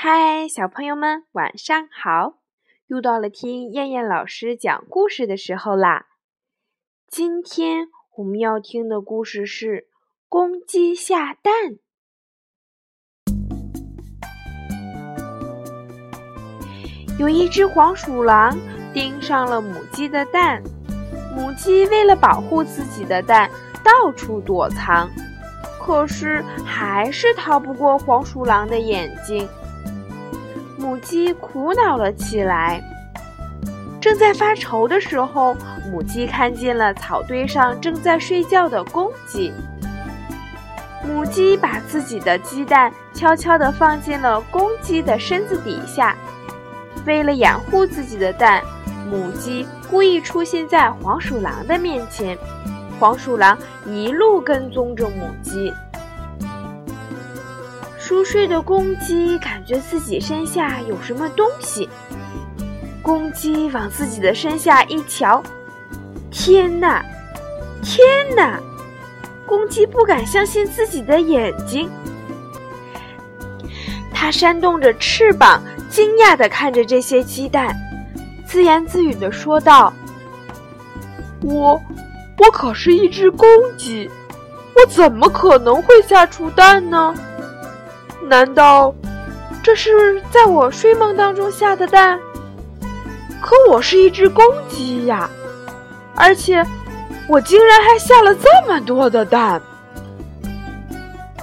嗨，小朋友们，晚上好！又到了听燕燕老师讲故事的时候啦。今天我们要听的故事是《公鸡下蛋》。有一只黄鼠狼盯上了母鸡的蛋，母鸡为了保护自己的蛋，到处躲藏，可是还是逃不过黄鼠狼的眼睛。母鸡苦恼了起来。正在发愁的时候，母鸡看见了草堆上正在睡觉的公鸡。母鸡把自己的鸡蛋悄悄地放进了公鸡的身子底下。为了掩护自己的蛋，母鸡故意出现在黄鼠狼的面前。黄鼠狼一路跟踪着母鸡。熟睡的公鸡感觉自己身下有什么东西。公鸡往自己的身下一瞧，天哪，天哪！公鸡不敢相信自己的眼睛。它扇动着翅膀，惊讶地看着这些鸡蛋，自言自语地说道：“我，我可是一只公鸡，我怎么可能会下出蛋呢？”难道这是在我睡梦当中下的蛋？可我是一只公鸡呀，而且我竟然还下了这么多的蛋。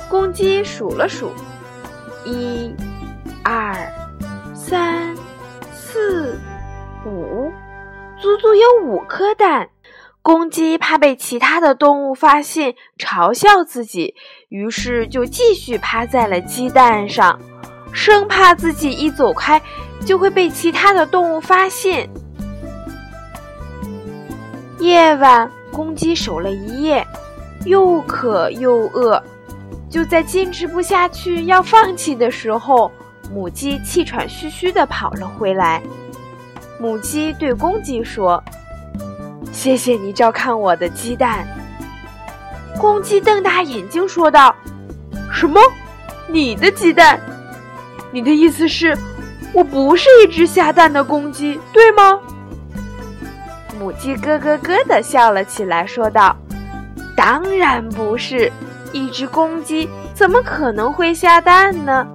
公鸡数了数，一、二、三、四、五，足足有五颗蛋。公鸡怕被其他的动物发现，嘲笑自己，于是就继续趴在了鸡蛋上，生怕自己一走开就会被其他的动物发现。夜晚，公鸡守了一夜，又渴又饿，就在坚持不下去要放弃的时候，母鸡气喘吁吁地跑了回来。母鸡对公鸡说。谢谢你照看我的鸡蛋。公鸡瞪大眼睛说道：“什么？你的鸡蛋？你的意思是，我不是一只下蛋的公鸡，对吗？”母鸡咯咯咯地笑了起来，说道：“当然不是，一只公鸡怎么可能会下蛋呢？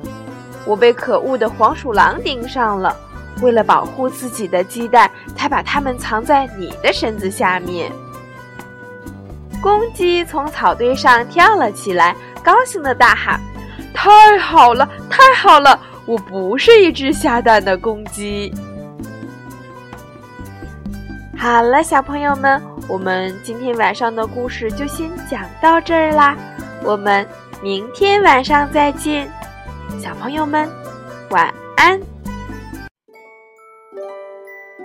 我被可恶的黄鼠狼盯上了。”为了保护自己的鸡蛋，才把它们藏在你的身子下面。公鸡从草堆上跳了起来，高兴地大喊：“太好了，太好了！我不是一只下蛋的公鸡。”好了，小朋友们，我们今天晚上的故事就先讲到这儿啦。我们明天晚上再见，小朋友们，晚安。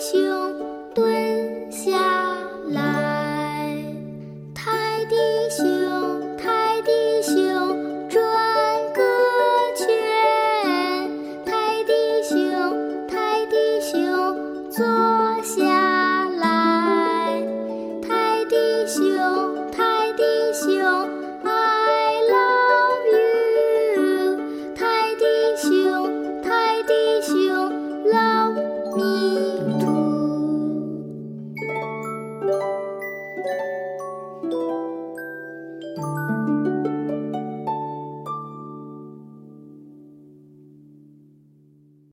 雄 thank you